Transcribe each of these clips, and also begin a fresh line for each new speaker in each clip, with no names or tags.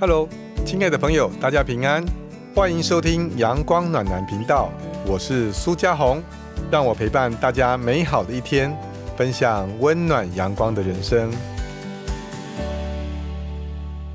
Hello，亲爱的朋友，大家平安，欢迎收听阳光暖男频道，我是苏家红，让我陪伴大家美好的一天，分享温暖阳光的人生。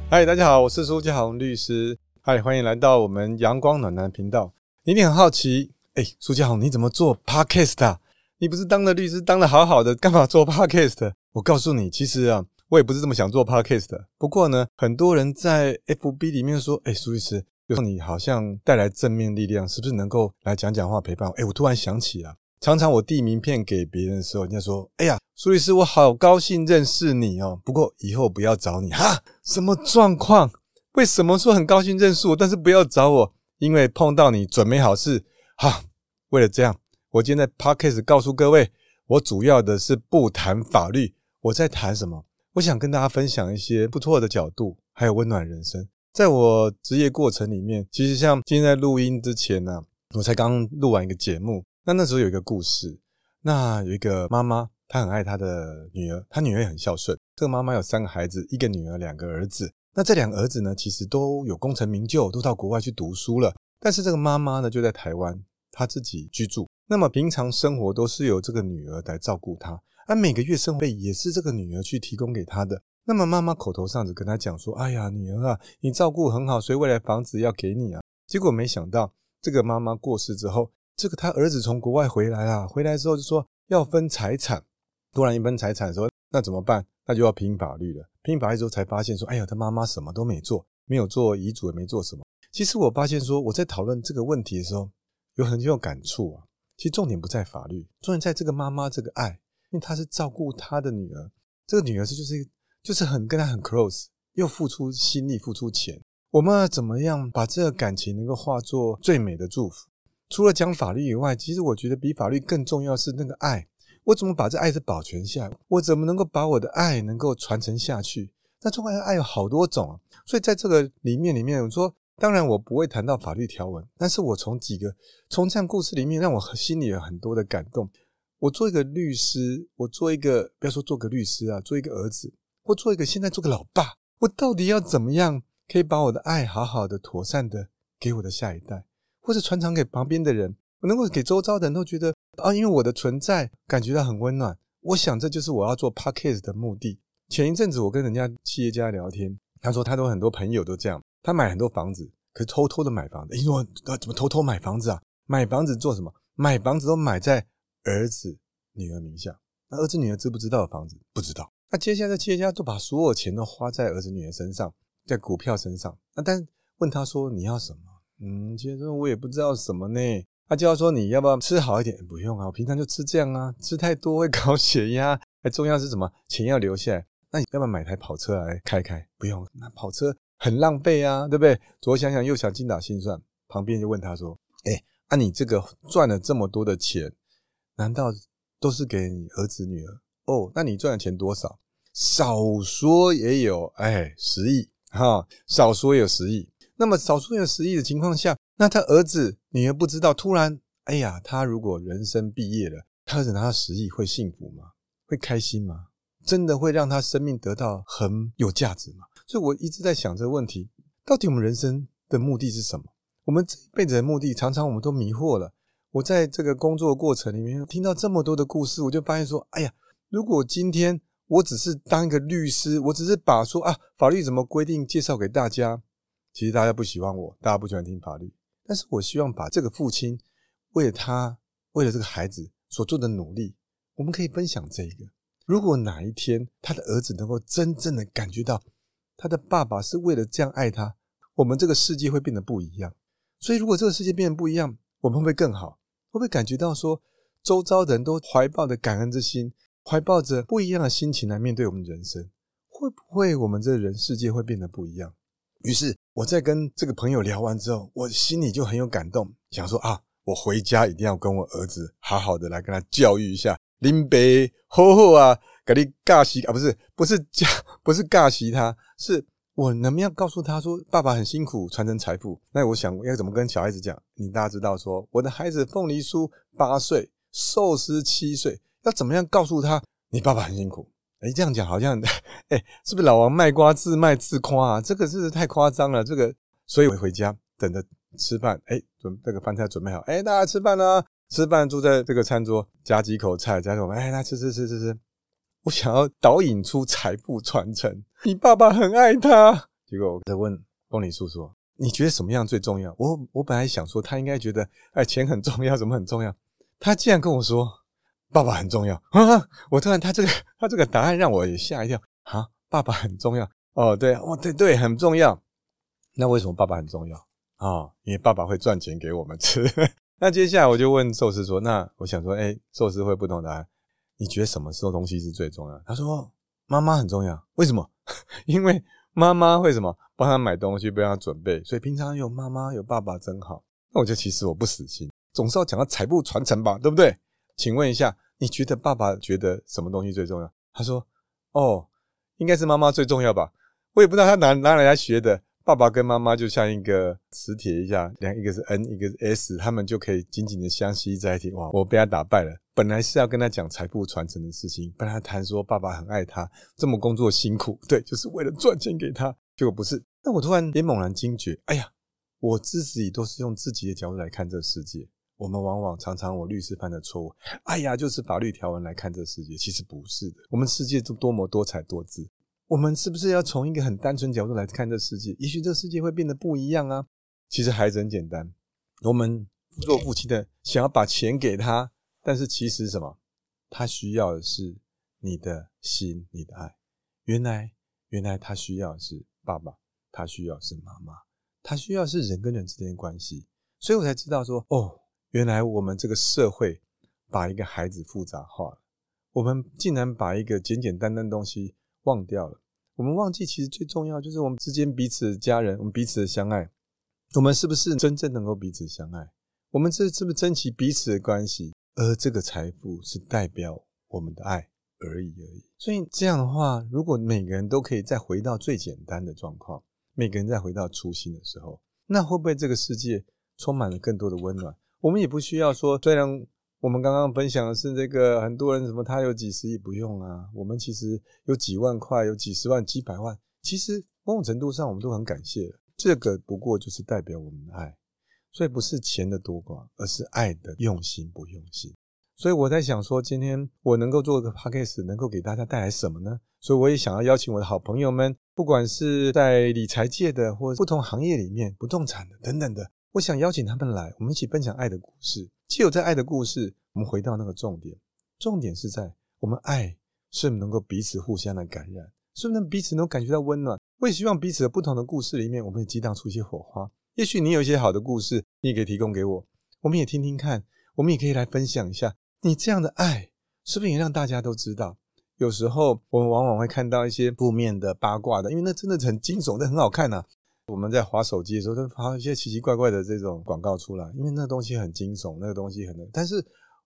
嗨，大家好，我是苏家红律师，嗨，欢迎来到我们阳光暖男频道。你一定很好奇，哎，苏家红，你怎么做 Podcast 啊？你不是当了律师，当的好好的，干嘛做 Podcast？我告诉你，其实啊。我也不是这么想做 podcast 的，不过呢，很多人在 FB 里面说：“哎，苏律师，你好像带来正面力量，是不是能够来讲讲话陪伴我？”哎，我突然想起了，常常我递名片给别人的时候，人家说：“哎呀，苏律师，我好高兴认识你哦，不过以后不要找你哈。”什么状况？为什么说很高兴认识我，但是不要找我？因为碰到你准没好事。哈，为了这样，我今天在 podcast 告诉各位，我主要的是不谈法律，我在谈什么？我想跟大家分享一些不错的角度，还有温暖人生。在我职业过程里面，其实像今天在录音之前呢，我才刚录完一个节目。那那时候有一个故事，那有一个妈妈，她很爱她的女儿，她女儿也很孝顺。这个妈妈有三个孩子，一个女儿，两个儿子。那这两个儿子呢，其实都有功成名就，都到国外去读书了。但是这个妈妈呢，就在台湾，她自己居住。那么平常生活都是由这个女儿来照顾她。而每个月生活费也是这个女儿去提供给他的。那么妈妈口头上只跟他讲说：“哎呀，女儿啊，你照顾很好，所以未来房子要给你啊。”结果没想到，这个妈妈过世之后，这个他儿子从国外回来啊，回来之后就说要分财产。突然一分财产，说那怎么办？那就要拼法律了。拼法律之后才发现说：“哎呀，他妈妈什么都没做，没有做遗嘱，也没做什么。”其实我发现说，我在讨论这个问题的时候，有很有感触啊。其实重点不在法律，重点在这个妈妈这个爱。因为他是照顾他的女儿，这个女儿是就是就是很跟他很 close，又付出心力付出钱。我们要怎么样把这个感情能够化作最美的祝福？除了讲法律以外，其实我觉得比法律更重要是那个爱。我怎么把这爱是保全下来？我怎么能够把我的爱能够传承下去？那中国的爱有好多种啊，所以在这个里面里面，我说当然我不会谈到法律条文，但是我从几个从这样故事里面，让我心里有很多的感动。我做一个律师，我做一个不要说做个律师啊，做一个儿子，或做一个现在做个老爸，我到底要怎么样可以把我的爱好好的、妥善的给我的下一代，或者传承给旁边的人，我能够给周遭的人都觉得啊，因为我的存在感觉到很温暖。我想这就是我要做 podcast 的目的。前一阵子我跟人家企业家聊天，他说他都很多朋友都这样，他买很多房子，可是偷偷的买房子。你说怎么偷偷买房子啊？买房子做什么？买房子都买在。儿子、女儿名下，那儿子、女儿知不知道房子？不知道。那接下来企业家就把所有钱都花在儿子、女儿身上，在股票身上。那但问他说你要什么？嗯，其实我也不知道什么呢。他就要说你要不要吃好一点？不用啊，我平常就吃这样啊，吃太多会高血压。还重要是什么？钱要留下来。那你要不要买台跑车来开开？不用，那跑车很浪费啊，对不对？左想想，右想，精打细算。旁边就问他说：哎，那你这个赚了这么多的钱？难道都是给你儿子女儿哦？那你赚的钱多少？少说也有哎十亿哈，少说也有十亿。那么少说有十亿的情况下，那他儿子女儿不知道，突然哎呀，他如果人生毕业了，他儿子拿到十亿会幸福吗？会开心吗？真的会让他生命得到很有价值吗？所以我一直在想这个问题：到底我们人生的目的是什么？我们这一辈子的目的，常常我们都迷惑了。我在这个工作过程里面听到这么多的故事，我就发现说，哎呀，如果今天我只是当一个律师，我只是把说啊法律怎么规定介绍给大家，其实大家不喜欢我，大家不喜欢听法律，但是我希望把这个父亲为了他为了这个孩子所做的努力，我们可以分享这一个。如果哪一天他的儿子能够真正的感觉到他的爸爸是为了这样爱他，我们这个世界会变得不一样。所以如果这个世界变得不一样，我们会不会更好？会不会感觉到说，周遭的人都怀抱着感恩之心，怀抱着不一样的心情来面对我们人生？会不会我们这人世界会变得不一样？于是我在跟这个朋友聊完之后，我心里就很有感动，想说啊，我回家一定要跟我儿子好好的来跟他教育一下，林北吼吼啊，给你尬习啊，不是不是教，不是尬习他，是。我能不能告诉他说，爸爸很辛苦传承财富？那我想要怎么跟小孩子讲？你大家知道说，我的孩子凤梨酥八岁，寿司七岁，要怎么样告诉他，你爸爸很辛苦？哎，这样讲好像，哎，是不是老王卖瓜自卖自夸啊？这个是太夸张了。这个，所以我回家等着吃饭。哎，准这个饭菜准备好，哎，大家吃饭了。吃饭坐在这个餐桌，夹几口菜，夹什么？哎，来吃吃吃吃吃。我想要导引出财富传承。你爸爸很爱他。结果我在问风里叔叔，你觉得什么样最重要？我我本来想说他应该觉得，哎，钱很重要，什么很重要？他竟然跟我说，爸爸很重要。我突然他这个他这个答案让我也吓一跳啊！爸爸很重要哦，对，哦对对，很重要。那为什么爸爸很重要啊？因为爸爸会赚钱给我们吃。那接下来我就问寿司说：“那我想说，哎，寿司会不同答案。你觉得什么时候东西是最重要？”他说：“妈妈很重要。为什么？因为妈妈会什么帮他买东西，帮他准备，所以平常有妈妈有爸爸真好。那我就其实我不死心，总是要讲到财富传承吧，对不对？请问一下，你觉得爸爸觉得什么东西最重要？”他说：“哦，应该是妈妈最重要吧。我也不知道他哪哪来学的。”爸爸跟妈妈就像一个磁铁一样，两一个是 N，一个是 S，他们就可以紧紧的相吸在一起。哇，我被他打败了。本来是要跟他讲财富传承的事情，跟他谈说爸爸很爱他，这么工作辛苦，对，就是为了赚钱给他。结果不是。那我突然也猛然惊觉，哎呀，我自己都是用自己的角度来看这世界。我们往往常常我律师犯的错误，哎呀，就是法律条文来看这世界，其实不是的。我们世界都多么多彩多姿。我们是不是要从一个很单纯角度来看这世界？也许这世界会变得不一样啊！其实孩子很简单，我们做父亲的想要把钱给他，但是其实什么？他需要的是你的心，你的爱。原来，原来他需要的是爸爸，他需要是妈妈，他需要是人跟人之间的关系。所以我才知道说，哦，原来我们这个社会把一个孩子复杂化了，我们竟然把一个简简单单的东西忘掉了。我们忘记，其实最重要就是我们之间彼此的家人，我们彼此的相爱。我们是不是真正能够彼此相爱？我们这是不是珍惜彼此的关系？而这个财富是代表我们的爱而已而已。所以这样的话，如果每个人都可以再回到最简单的状况，每个人再回到初心的时候，那会不会这个世界充满了更多的温暖？我们也不需要说，虽然。我们刚刚分享的是这个，很多人什么他有几十亿不用啊，我们其实有几万块，有几十万、几百万，其实某种程度上我们都很感谢。这个不过就是代表我们的爱，所以不是钱的多寡，而是爱的用心不用心。所以我在想说，今天我能够做个 podcast，能够给大家带来什么呢？所以我也想要邀请我的好朋友们，不管是在理财界的，或不同行业里面，不动产的等等的。我想邀请他们来，我们一起分享爱的故事。既有在爱的故事，我们回到那个重点，重点是在我们爱是能够彼此互相的感染，是不是彼此能感觉到温暖？我也希望彼此的不同的故事里面，我们也激荡出一些火花。也许你有一些好的故事，你也可以提供给我，我们也听听看。我们也可以来分享一下，你这样的爱是不是也让大家都知道？有时候我们往往会看到一些负面的八卦的，因为那真的很惊悚，但很好看呐。我们在划手机的时候，都发一些奇奇怪怪的这种广告出来，因为那个东西很惊悚，那个东西很……但是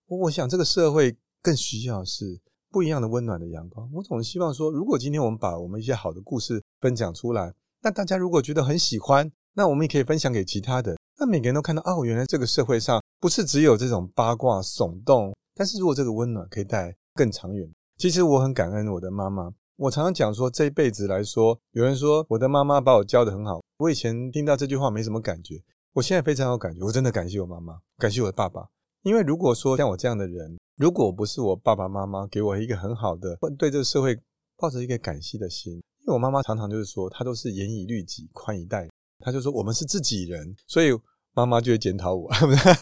我想，这个社会更需要是不一样的温暖的阳光。我总是希望说，如果今天我们把我们一些好的故事分享出来，那大家如果觉得很喜欢，那我们也可以分享给其他的。那每个人都看到，哦，原来这个社会上不是只有这种八卦耸动，但是如果这个温暖可以带更长远，其实我很感恩我的妈妈。我常常讲说，这一辈子来说，有人说我的妈妈把我教的很好。我以前听到这句话没什么感觉，我现在非常有感觉。我真的感谢我妈妈，感谢我的爸爸。因为如果说像我这样的人，如果不是我爸爸妈妈给我一个很好的，对这个社会抱着一个感谢的心，因为我妈妈常常就是说，她都是严以律己，宽以待。她就说我们是自己人，所以妈妈就会检讨我，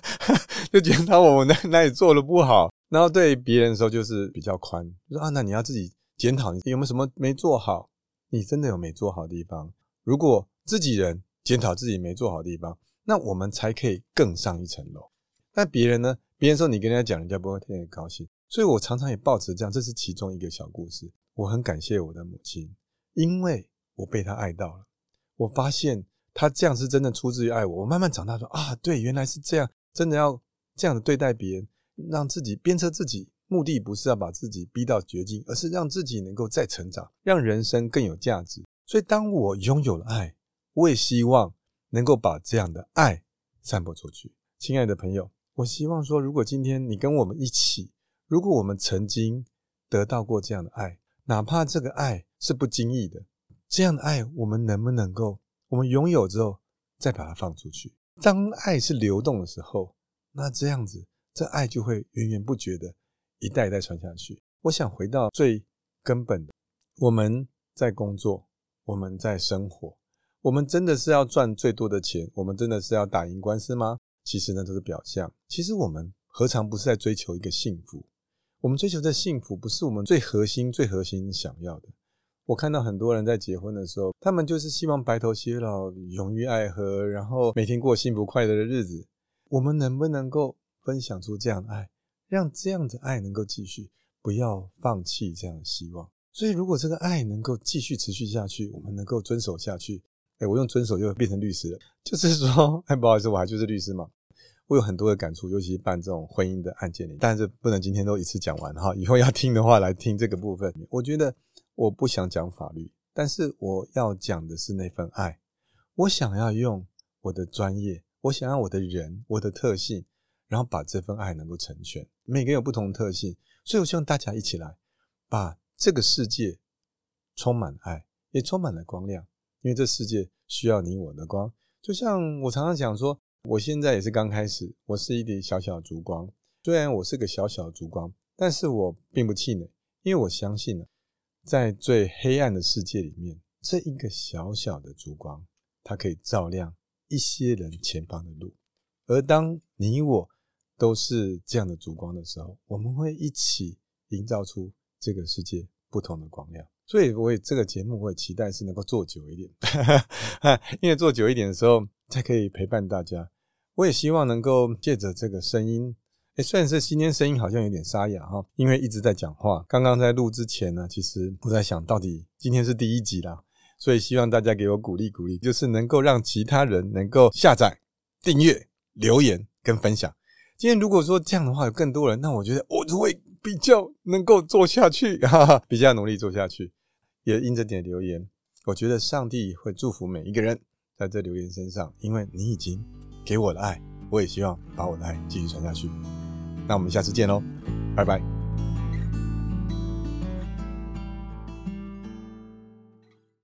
就检讨我哪哪里做的不好。然后对别人的时候就是比较宽，说啊，那你要自己检讨，你有没有什么没做好？你真的有没做好的地方？如果自己人检讨自己没做好的地方，那我们才可以更上一层楼。那别人呢？别人说你跟人家讲，人家不会特别高兴。所以我常常也抱持这样，这是其中一个小故事。我很感谢我的母亲，因为我被她爱到了。我发现她这样是真的出自于爱我。我慢慢长大说啊，对，原来是这样，真的要这样的对待别人，让自己鞭策自己。目的不是要把自己逼到绝境，而是让自己能够再成长，让人生更有价值。所以当我拥有了爱。我也希望能够把这样的爱散播出去，亲爱的朋友，我希望说，如果今天你跟我们一起，如果我们曾经得到过这样的爱，哪怕这个爱是不经意的，这样的爱我们能不能够，我们拥有之后再把它放出去？当爱是流动的时候，那这样子，这爱就会源源不绝的，一代一代传下去。我想回到最根本的，我们在工作，我们在生活，我们真的是要赚最多的钱？我们真的是要打赢官司吗？其实呢，都是表象。其实我们何尝不是在追求一个幸福？我们追求的幸福，不是我们最核心、最核心想要的。我看到很多人在结婚的时候，他们就是希望白头偕老、永浴爱河，然后每天过幸福快乐的日子。我们能不能够分享出这样的爱，让这样的爱能够继续，不要放弃这样的希望？所以，如果这个爱能够继续持续下去，我们能够遵守下去。哎，我用遵守又变成律师了，就是说，哎，不好意思，我还就是律师嘛。我有很多的感触，尤其是办这种婚姻的案件里，但是不能今天都一次讲完哈。以后要听的话，来听这个部分。我觉得我不想讲法律，但是我要讲的是那份爱。我想要用我的专业，我想要我的人，我的特性，然后把这份爱能够成全。每个人有不同的特性，所以我希望大家一起来，把这个世界充满爱，也充满了光亮。因为这世界需要你我的光。就像我常常讲说。我现在也是刚开始，我是一点小小的烛光。虽然我是个小小的烛光，但是我并不气馁，因为我相信呢，在最黑暗的世界里面，这一个小小的烛光，它可以照亮一些人前方的路。而当你我都是这样的烛光的时候，我们会一起营造出这个世界不同的光亮。所以，我也这个节目，我也期待是能够做久一点，因为做久一点的时候，才可以陪伴大家。我也希望能够借着这个声音，哎，虽然是今天声音好像有点沙哑哈，因为一直在讲话。刚刚在录之前呢，其实我在想到底今天是第一集啦，所以希望大家给我鼓励鼓励，就是能够让其他人能够下载、订阅、留言跟分享。今天如果说这样的话有更多人，那我觉得我就会比较能够做下去，哈哈，比较努力做下去。也印着点留言，我觉得上帝会祝福每一个人在这留言身上，因为你已经。给我的爱，我也希望把我的爱继续传下去。那我们下次见喽，拜拜。